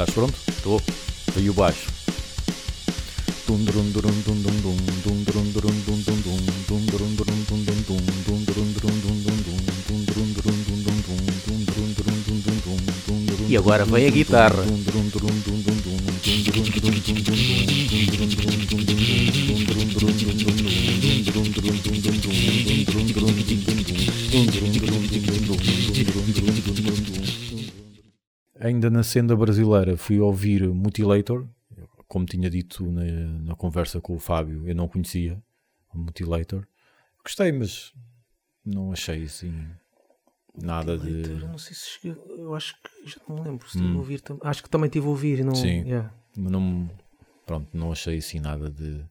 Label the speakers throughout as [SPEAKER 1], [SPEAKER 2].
[SPEAKER 1] Estás pronto?
[SPEAKER 2] Estou.
[SPEAKER 1] Aí o baixo.
[SPEAKER 2] E agora vem a guitarra.
[SPEAKER 1] Ainda na senda brasileira fui ouvir Mutilator, como tinha dito na, na conversa com o Fábio, eu não conhecia o Mutilator. Gostei, mas não achei assim nada de.
[SPEAKER 2] Eu não sei se cheguei, eu acho que já não me lembro se tive a ouvir. Acho que também tive a ouvir não.
[SPEAKER 1] Sim.
[SPEAKER 2] yeah.
[SPEAKER 1] Não, pronto, não achei assim nada de,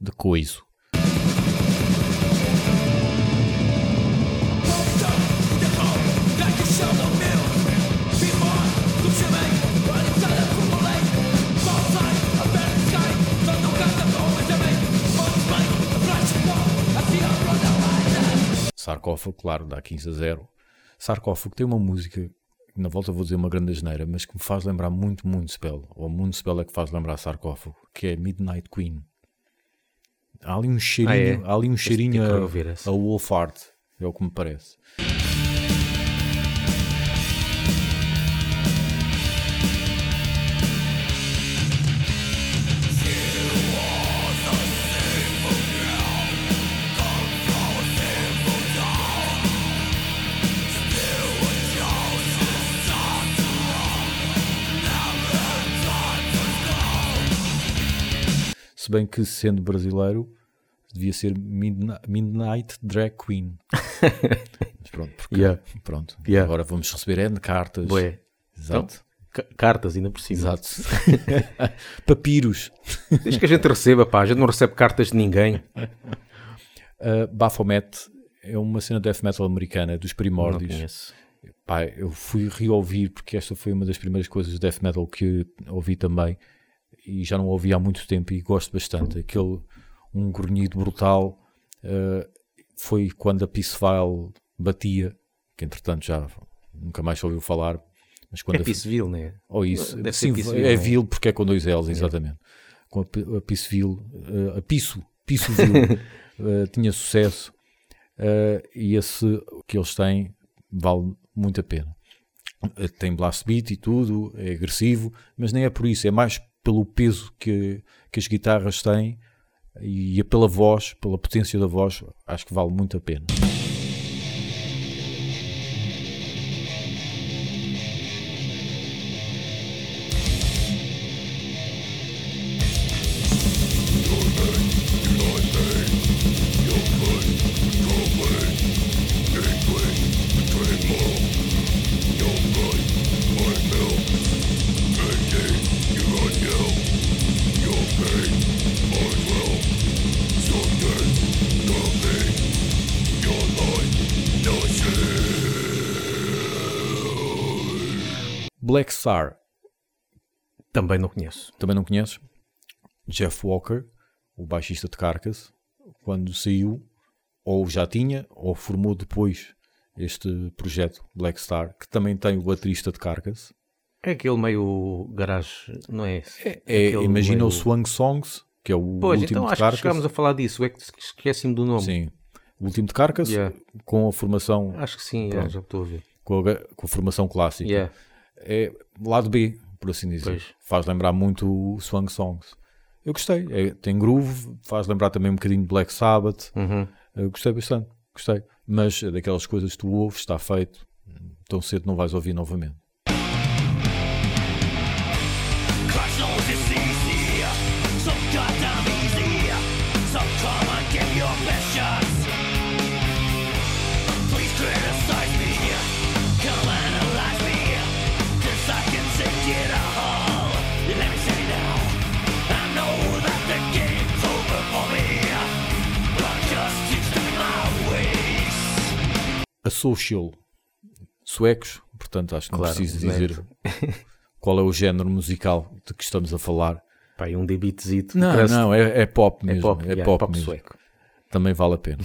[SPEAKER 1] de coiso. Sarcófago, claro, dá 15 a 0. Sarcófago tem uma música, na volta vou dizer uma grande asneira, mas que me faz lembrar muito Moonspell, ou Moonspell é que faz lembrar Sarcófago, que é Midnight Queen. Há ali um cheirinho,
[SPEAKER 2] é?
[SPEAKER 1] há ali um cheirinho a, a Wolf Art, é o que me parece. Se bem que sendo brasileiro devia ser Midnight Drag Queen. Mas pronto, porque,
[SPEAKER 2] Yeah.
[SPEAKER 1] pronto.
[SPEAKER 2] Yeah.
[SPEAKER 1] agora vamos receber N cartas.
[SPEAKER 2] Bué.
[SPEAKER 1] Exato.
[SPEAKER 2] Ca- Cartas ainda por cima.
[SPEAKER 1] Exato. Papiros.
[SPEAKER 2] Desde que a gente receba, pá, a gente não recebe cartas de ninguém.
[SPEAKER 1] Uh, Baphomet é uma cena de death metal americana dos
[SPEAKER 2] Não
[SPEAKER 1] primórdios.
[SPEAKER 2] conheço.
[SPEAKER 1] Pá, eu fui reouvir porque esta foi uma das primeiras coisas de death metal que ouvi também e já não ouvi há muito tempo e gosto bastante. Aquele um grunhido brutal uh, foi quando a Peaceville batia, que entretanto já nunca mais ouviu falar. Mas quando
[SPEAKER 2] É
[SPEAKER 1] a-
[SPEAKER 2] Peaceville, né?
[SPEAKER 1] ou isso,
[SPEAKER 2] Deve
[SPEAKER 1] sim,
[SPEAKER 2] Peaceville,
[SPEAKER 1] é vil porque é com dois L's, exatamente. Com a, a Peaceville, eh, a Pisso, Pissoville, eh, tinha sucesso e esse que eles têm vale muito a pena. Tem blast beat e tudo, é agressivo, mas nem é por isso, é mais pelo peso que, que as guitarras têm e pela voz, pela potência da voz, acho que vale muito a pena. Star,
[SPEAKER 2] Também não conheço.
[SPEAKER 1] também não conheces? Jeff Walker, o baixista de Carcass, quando saiu, ou já tinha, ou formou depois este projeto Black Star, que também tem o baterista de Carcass.
[SPEAKER 2] É aquele meio garagem, não é?
[SPEAKER 1] É,
[SPEAKER 2] Aquele
[SPEAKER 1] imagina
[SPEAKER 2] meio-
[SPEAKER 1] o Swang Songs, que é o
[SPEAKER 2] Pois,
[SPEAKER 1] último
[SPEAKER 2] então
[SPEAKER 1] de
[SPEAKER 2] acho que chegámos a falar disso. É que esqueci-me do nome.
[SPEAKER 1] Sim, o último de Carcass,
[SPEAKER 2] Yeah.
[SPEAKER 1] com a formação,
[SPEAKER 2] Acho que sim, é, já estou a ver.
[SPEAKER 1] com a, com a formação clássica.
[SPEAKER 2] Yeah.
[SPEAKER 1] É lado B, por assim dizer.
[SPEAKER 2] Pois.
[SPEAKER 1] Faz lembrar muito o Swang Songs. Eu gostei, é- tem groove, faz lembrar também um bocadinho de Black Sabbath.
[SPEAKER 2] Uhum.
[SPEAKER 1] Eu gostei bastante, gostei. Mas é daquelas coisas que tu ouves, está feito, tão cedo não vais ouvir novamente. Social, suecos, portanto acho que não
[SPEAKER 2] Claro,
[SPEAKER 1] preciso
[SPEAKER 2] né?
[SPEAKER 1] dizer qual é o género musical de que estamos a falar.
[SPEAKER 2] Pá, um debitzito.
[SPEAKER 1] Não, não, é, é pop
[SPEAKER 2] é
[SPEAKER 1] mesmo.
[SPEAKER 2] pop,
[SPEAKER 1] é
[SPEAKER 2] yeah,
[SPEAKER 1] pop,
[SPEAKER 2] pop sueco.
[SPEAKER 1] Também vale a pena.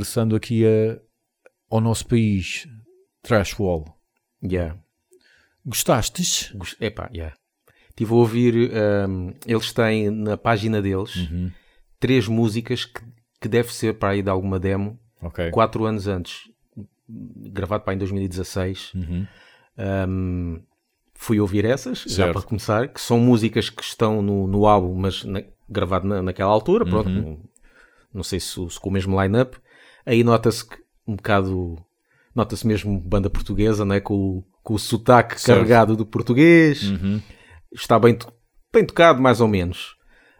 [SPEAKER 1] Regressando aqui a- ao nosso país, Trash Wall.
[SPEAKER 2] Yeah.
[SPEAKER 1] Gostastes?
[SPEAKER 2] Gost- Epá, yeah. Estive a ouvir, ahm, eles têm na página deles
[SPEAKER 1] Uhum.
[SPEAKER 2] três músicas que, que deve ser para aí de alguma demo,
[SPEAKER 1] Ok.
[SPEAKER 2] quatro anos antes, gravado para aí em 2016.
[SPEAKER 1] Uhum.
[SPEAKER 2] Ahm, fui ouvir essas, já
[SPEAKER 1] Certo.
[SPEAKER 2] para começar, que são músicas que estão no, no álbum, mas na- gravado na- naquela altura, pronto,
[SPEAKER 1] Uhum.
[SPEAKER 2] não, não sei se, se com o mesmo line-up. Aí nota-se que um bocado, nota-se mesmo banda portuguesa, né? com, o- com o sotaque
[SPEAKER 1] Certo.
[SPEAKER 2] carregado do português,
[SPEAKER 1] Uhum.
[SPEAKER 2] está bem, bem tocado, mais ou menos.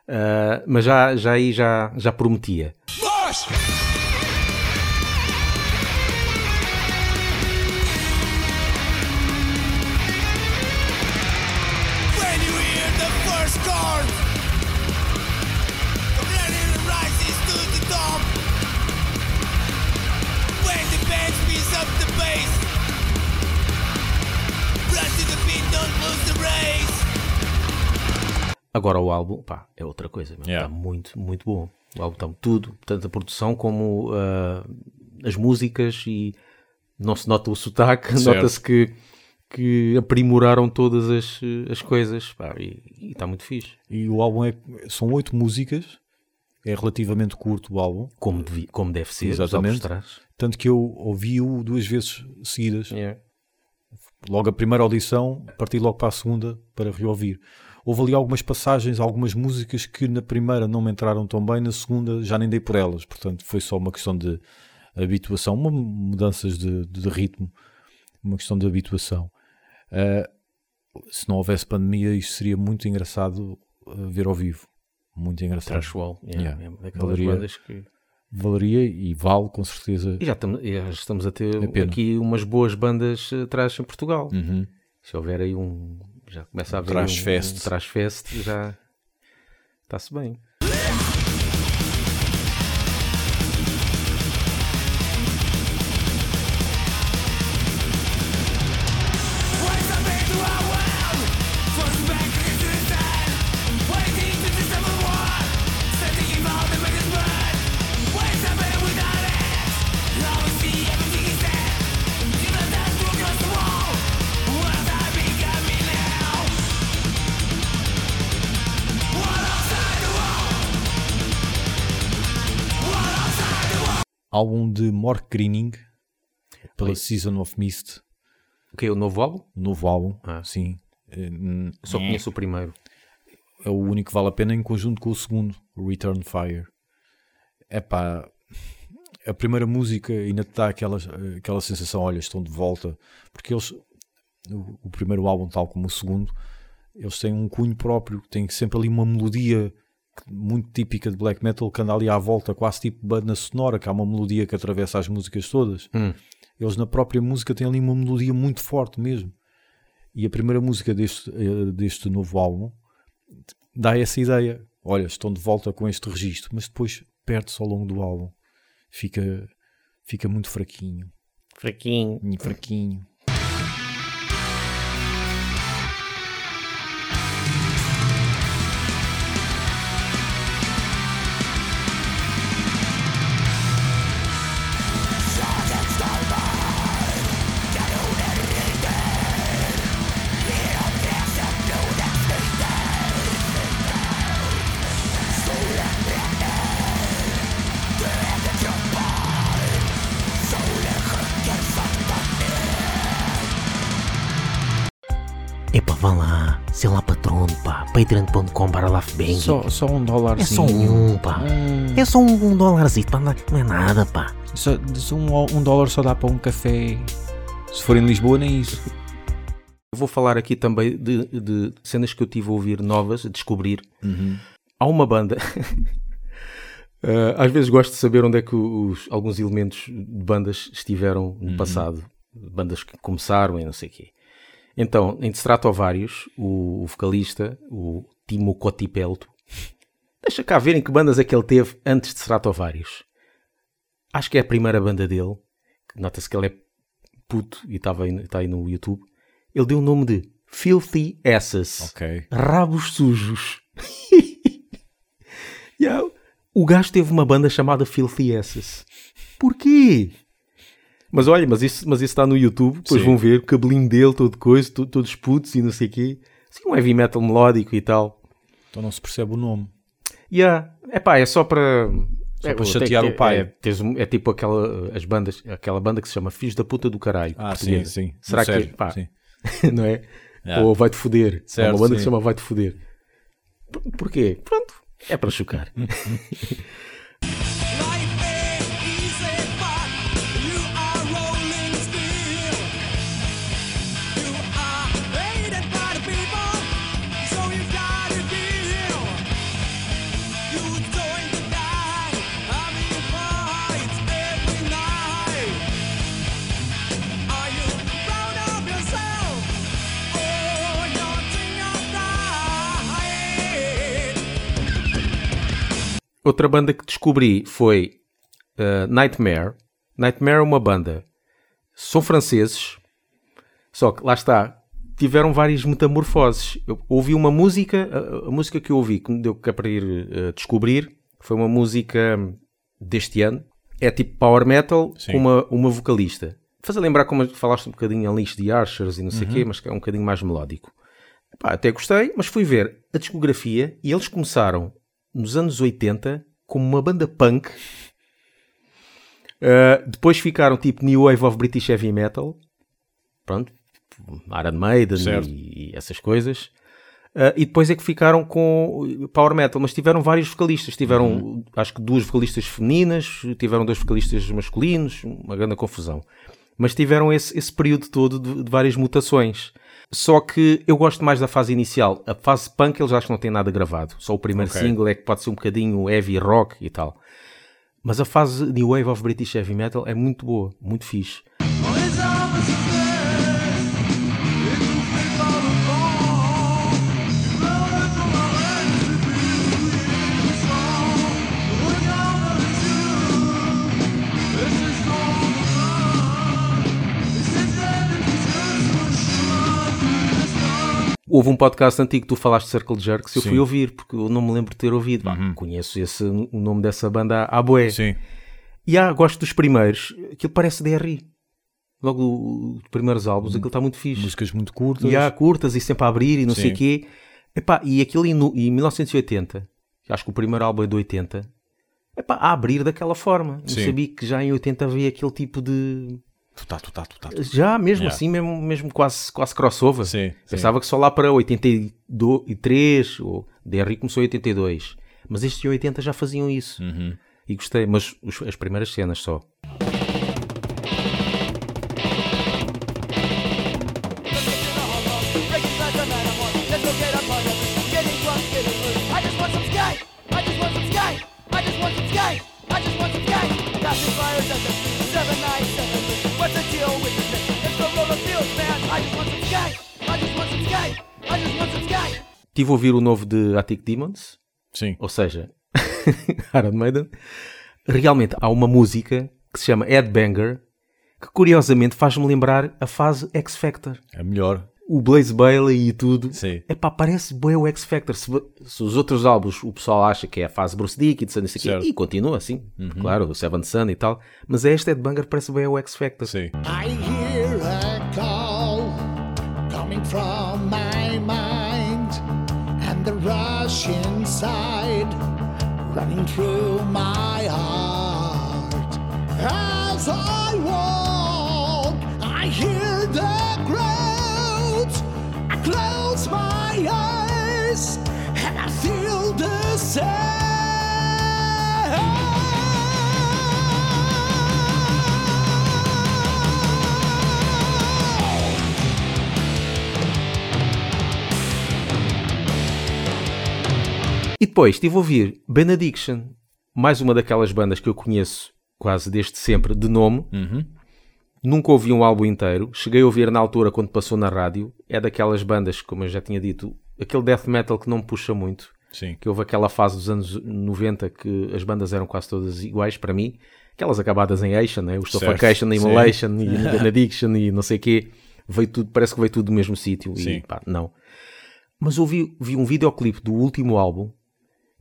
[SPEAKER 2] Ah, mas já, já aí já, já prometia. Agora o álbum, pá, é outra coisa. meu.
[SPEAKER 1] Yeah.
[SPEAKER 2] Está muito, muito bom. O álbum está tudo, tanto a produção como ah, as músicas e não se nota o sotaque, nota-se que, que aprimoraram todas as, as coisas pá, e e está muito fixe.
[SPEAKER 1] E o álbum é, são oito músicas, é relativamente curto o álbum,
[SPEAKER 2] Como, devi- como deve ser,
[SPEAKER 1] Exatamente. tanto que eu ouvi-o duas vezes seguidas.
[SPEAKER 2] Yeah.
[SPEAKER 1] Logo a primeira audição, parti logo para a segunda para reouvir. Houve ali algumas passagens, algumas músicas que na primeira não me entraram tão bem, na segunda já nem dei por elas. Portanto, foi só uma questão de habituação, uma mudanças de, de ritmo, uma questão de habituação. Ah, se não houvesse pandemia, isto seria muito engraçado ah, ver ao vivo. Muito engraçado.
[SPEAKER 2] Trash Wall. Yeah,
[SPEAKER 1] Yeah.
[SPEAKER 2] é daquelas
[SPEAKER 1] Valeria-
[SPEAKER 2] bandas que...
[SPEAKER 1] Valeria e vale com certeza.
[SPEAKER 2] E já estamos, já estamos a ter
[SPEAKER 1] É
[SPEAKER 2] aqui umas boas bandas eh, atrás em Portugal.
[SPEAKER 1] Uhum.
[SPEAKER 2] Se houver aí um. Já começa a haver um, um fest, já está-se bem.
[SPEAKER 1] Álbum de Mork Greening pela
[SPEAKER 2] Oi.
[SPEAKER 1] Season of Mist,
[SPEAKER 2] O que é o novo álbum?
[SPEAKER 1] o novo álbum.
[SPEAKER 2] Ah.
[SPEAKER 1] Sim. Eh,
[SPEAKER 2] Eu só conheço o primeiro.
[SPEAKER 1] é o único que vale a pena em conjunto com o segundo, Return Fire. É pá, a primeira música ainda te dá aquela, aquela sensação, olha, estão de volta, porque eles, o, o primeiro álbum, tal como o segundo, eles têm um cunho próprio, têm sempre ali uma melodia muito típica de black metal que anda ali à volta, quase tipo banda sonora, que há uma melodia que atravessa as músicas todas.
[SPEAKER 2] Hum.
[SPEAKER 1] Eles na própria música têm ali uma melodia muito forte mesmo. E a primeira música deste, eh, deste novo álbum dá essa ideia. Olha, estão de volta com este registro, mas depois perde-se ao longo do álbum. Fica, fica muito fraquinho.
[SPEAKER 2] Fraquinho.
[SPEAKER 1] E fraquinho.
[SPEAKER 3] Sei lá patrono, pá, patreon.com barra lafbang.
[SPEAKER 1] Só, só um dólar.
[SPEAKER 3] É só um, pá. É só um, um dólarzinho, pá, não é- não é nada, pá.
[SPEAKER 1] Só, só um, um dólar só dá para um café. Se for em Lisboa, nem isso.
[SPEAKER 2] Eu vou falar aqui também de, de cenas que eu tive a ouvir novas, a descobrir.
[SPEAKER 1] Uhum.
[SPEAKER 2] Há uma banda. Eh, às vezes gosto de saber onde é que os, alguns elementos de bandas estiveram no passado. Bandas que começaram e não sei o quê. Então, em Stratovarius, o, o vocalista, o Timo Cotipelto, deixa cá ver em que bandas é que ele teve antes de Stratovarius. Acho que é a primeira banda dele. Nota-se que ele é puto e estava aí, está aí no YouTube. Ele deu o nome de Filthy Asses
[SPEAKER 1] Ok.
[SPEAKER 2] rabos sujos. Yeah. O gajo teve uma banda chamada Filthy Asses. Porquê? Mas olha, mas isso, mas isso está no YouTube, depois
[SPEAKER 1] Sim.
[SPEAKER 2] vão ver o cabelinho dele, todo coisa, to- todos putos e não sei o quê. Assim, um heavy metal melódico e tal.
[SPEAKER 1] Então não se percebe o nome.
[SPEAKER 2] Yeah. Epá, é só para...
[SPEAKER 1] Só
[SPEAKER 2] é,
[SPEAKER 1] para chatear
[SPEAKER 2] tem-
[SPEAKER 1] o pai.
[SPEAKER 2] É, um- é tipo aquela, as bandas, aquela banda que se chama Filhos da Puta do Caralho.
[SPEAKER 1] Ah, sim, sim.
[SPEAKER 2] Será
[SPEAKER 1] No
[SPEAKER 2] que...
[SPEAKER 1] Sérgio,
[SPEAKER 2] pá,
[SPEAKER 1] sim.
[SPEAKER 2] não é?
[SPEAKER 1] Yeah.
[SPEAKER 2] Ou Vai-te Foder. é
[SPEAKER 1] Certo,
[SPEAKER 2] uma banda que
[SPEAKER 1] sim.
[SPEAKER 2] se chama Vai-te Foder. Por- Porquê? Pronto, é para chocar. Outra banda que descobri foi uh, Nightmare. Nightmare é uma banda. São franceses. Só que lá está. Tiveram várias metamorfoses. Eu ouvi uma música. A, a música que eu ouvi, que me deu que para ir uh, descobrir, foi uma música deste ano. É tipo power metal
[SPEAKER 1] Sim.
[SPEAKER 2] com uma, uma vocalista. Fazer lembrar como falaste um bocadinho ali de Archers e não sei o quê, mas que é um bocadinho mais melódico. Epá, até gostei, mas fui ver a discografia e eles começaram nos anos 80 como uma banda punk. Uh, depois ficaram tipo New Wave of British Heavy Metal. Pronto. Iron Maiden e, e essas coisas. Uh, e depois é que ficaram com Power Metal, mas tiveram vários vocalistas. Tiveram, acho que duas vocalistas femininas, tiveram dois vocalistas masculinos, uma grande confusão. Mas tiveram esse, esse período todo de, de várias mutações. Só que eu gosto mais da fase inicial. A fase punk eles acho que não têm nada gravado. Só o primeiro
[SPEAKER 1] Ok.
[SPEAKER 2] single é que pode ser um bocadinho heavy rock e tal. Mas a fase New Wave of British Heavy Metal é muito boa, muito fixe. Houve um podcast antigo que tu falaste de Circle Jerks eu
[SPEAKER 1] Sim.
[SPEAKER 2] fui ouvir, porque eu não me lembro de ter ouvido. Bah, Conheço esse, o nome dessa banda à boé.
[SPEAKER 1] Sim.
[SPEAKER 2] E há, gosto dos primeiros, aquilo parece DRI. Logo o- os primeiros álbuns, aquilo está muito fixe.
[SPEAKER 1] Músicas muito curtas.
[SPEAKER 2] E há curtas e sempre a abrir e não sei
[SPEAKER 1] Sim.
[SPEAKER 2] o quê. Epá, e aquilo em, no- em 1980, acho que o primeiro álbum é de 80, epá, a abrir daquela forma. Não sabia que já em 80 havia aquele tipo de.
[SPEAKER 1] Tu tá, tu tá, tu tá.
[SPEAKER 2] Já mesmo
[SPEAKER 1] Yeah.
[SPEAKER 2] assim, mesmo, mesmo quase, quase crossover.
[SPEAKER 1] Sim, sim.
[SPEAKER 2] Pensava que só lá para 83, ou DRI começou em 82. Mas estes em 80 já faziam isso.
[SPEAKER 1] Uhum.
[SPEAKER 2] E gostei, mas os- as primeiras cenas só. Estive a ouvir o novo de Attic Demons,
[SPEAKER 1] Sim.
[SPEAKER 2] ou seja, Iron Maiden. Realmente há uma música que se chama Headbanger que curiosamente faz-me lembrar a fase X Factor.
[SPEAKER 1] É melhor.
[SPEAKER 2] O Blaze Bailey e tudo.
[SPEAKER 1] Sim.
[SPEAKER 2] Epá, parece bem o X Factor. Se, se os outros álbuns o pessoal acha que é a fase Bruce Dickinson não sei o quê,
[SPEAKER 1] Certo. Uhum.
[SPEAKER 2] e continua assim, claro, o Seven Sun e tal, mas este Headbanger parece bem o X Factor.
[SPEAKER 1] Sim.
[SPEAKER 4] I the rush inside running through my heart. As I walk, I hear the crowds. I close my eyes, and I feel the sound.
[SPEAKER 2] Depois estive a ouvir Benediction, mais uma daquelas bandas que eu conheço quase desde sempre, de nome.
[SPEAKER 1] Uhum.
[SPEAKER 2] Nunca ouvi um álbum inteiro. Cheguei a ouvir na altura quando passou na rádio. É daquelas bandas, como eu já tinha dito, aquele death metal que não me puxa muito.
[SPEAKER 1] Sim.
[SPEAKER 2] Que houve aquela fase dos anos 90 que as bandas eram quase todas iguais para mim. Aquelas acabadas em Asian, né? o Suffocation, Immolation e Benediction e não sei o quê. Veio tudo, parece que veio tudo do mesmo sítio.
[SPEAKER 1] Sim.
[SPEAKER 2] E pá, não. Mas ouvi vi um videoclipe do último álbum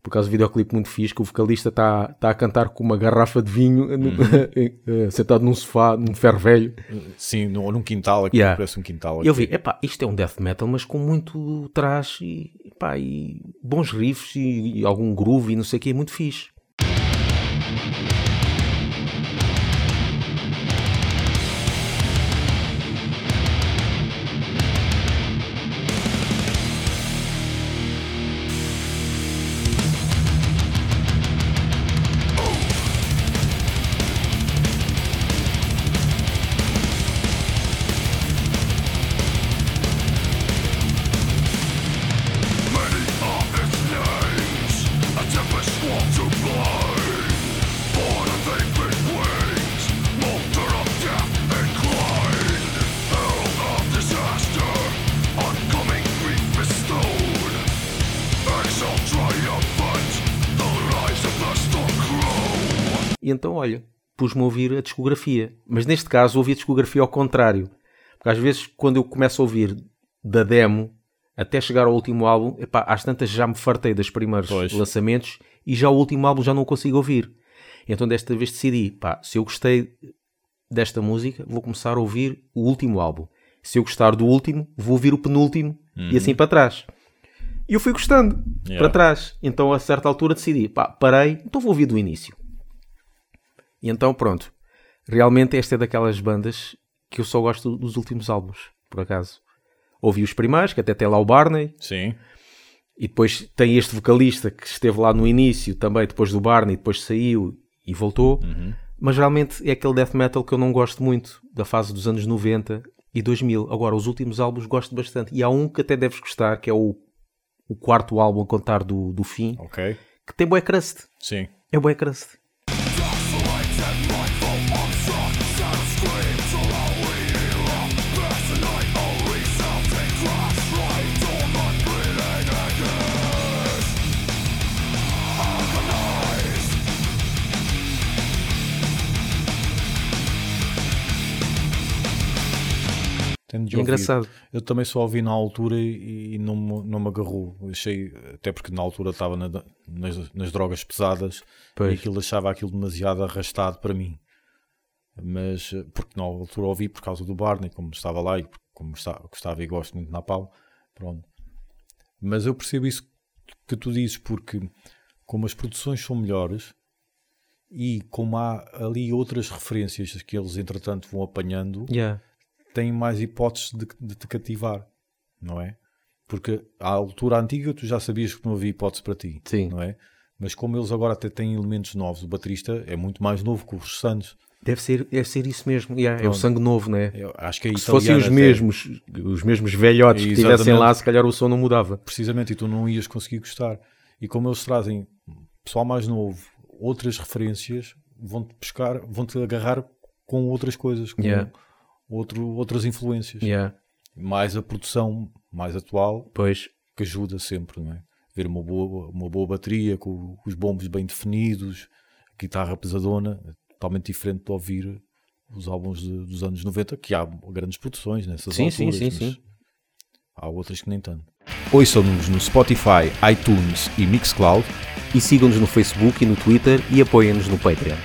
[SPEAKER 2] por causa do videoclipe muito fixe, que o vocalista está tá a cantar com uma garrafa de vinho no- eh, sentado num sofá, num ferro velho.
[SPEAKER 1] Sim, ou num quintal, aqui
[SPEAKER 2] Yeah.
[SPEAKER 1] parece um quintal.
[SPEAKER 2] E eu
[SPEAKER 1] aqui.
[SPEAKER 2] vi, epá, isto é um death metal, mas com muito trash e, epá, e bons riffs e, e algum groove e não sei o que, é muito fixe. Então, olha, pus-me a ouvir a discografia. Mas neste caso, ouvi a discografia ao contrário. Porque às vezes, quando eu começo a ouvir da demo até chegar ao último álbum, epá, às tantas já me fartei dos primeiros
[SPEAKER 1] Pois.
[SPEAKER 2] lançamentos e já o último álbum já não consigo ouvir. Então desta vez decidi, pá, se eu gostei desta música, vou começar a ouvir o último álbum. Se eu gostar do último, vou ouvir o penúltimo e assim para trás. E eu fui gostando
[SPEAKER 1] Yeah.
[SPEAKER 2] para trás. Então a certa altura decidi, pá, parei, então vou ouvir do início. E então pronto. Realmente esta é daquelas bandas que eu só gosto dos últimos álbuns, por acaso. Ouvi os primeiros, que até tem lá o Barney,
[SPEAKER 1] Sim,
[SPEAKER 2] e depois tem este vocalista que esteve lá no início também, depois do Barney, depois saiu e voltou. Mas realmente é aquele death metal que eu não gosto muito, da fase dos anos 90 e 2000. Agora, os últimos álbuns gosto bastante. E há um que até deves gostar, que é o, o quarto álbum a contar do, do fim,
[SPEAKER 1] ok.
[SPEAKER 2] que tem bué crust.
[SPEAKER 1] Sim.
[SPEAKER 2] É bué crust.
[SPEAKER 1] Tenho de
[SPEAKER 2] É
[SPEAKER 1] ouvir.
[SPEAKER 2] engraçado.
[SPEAKER 1] Eu também só ouvi na altura e, não, me- não me agarrou. Achei, até porque na altura estava na- nas, nas drogas pesadas
[SPEAKER 2] Pois.
[SPEAKER 1] e aquilo achava aquilo demasiado arrastado para mim. Mas eh, porque na altura ouvi por causa do Barney, como estava lá e como está- gostava e gosto muito de Napalm. Pronto. Mas eu percebo isso que tu dizes, porque como as produções são melhores e como há ali outras referências que eles entretanto vão apanhando,
[SPEAKER 2] Yeah.
[SPEAKER 1] Têm mais hipóteses de, de te cativar, não é? Porque à altura antiga tu já sabias que não havia hipótese para ti,
[SPEAKER 2] Sim.
[SPEAKER 1] não é? Mas como eles agora até têm elementos novos, o baterista é muito mais novo que os restantes.
[SPEAKER 2] Deve ser, deve ser isso mesmo. Yeah, é o
[SPEAKER 1] Pronto.
[SPEAKER 2] sangue novo, né?
[SPEAKER 1] Eu acho que é
[SPEAKER 2] Se fossem os mesmos, os mesmos velhotes que
[SPEAKER 1] Exatamente.
[SPEAKER 2] estivessem lá, se calhar o som não mudava.
[SPEAKER 1] precisamente, e tu não ias conseguir gostar. E como eles trazem pessoal mais novo, outras referências, vão-te pescar, vão-te agarrar com outras coisas, com
[SPEAKER 2] Yeah.
[SPEAKER 1] Outro, outras influências.
[SPEAKER 2] Yeah.
[SPEAKER 1] Mais a produção mais atual,
[SPEAKER 2] Pois,
[SPEAKER 1] que ajuda sempre, não é? Ver uma boa, uma boa bateria com os bombos bem definidos, a guitarra pesadona, totalmente diferente de ouvir os álbuns de- dos anos 90, que há grandes produções nessas
[SPEAKER 2] Sim, sim,
[SPEAKER 1] alturas,
[SPEAKER 2] sim,
[SPEAKER 1] mas
[SPEAKER 2] sim.
[SPEAKER 1] há outras que nem tanto. Ouçam-nos no Spotify, iTunes e Mixcloud.
[SPEAKER 2] e sigam-nos no Facebook e no Twitter e apoiem-nos no Patreon.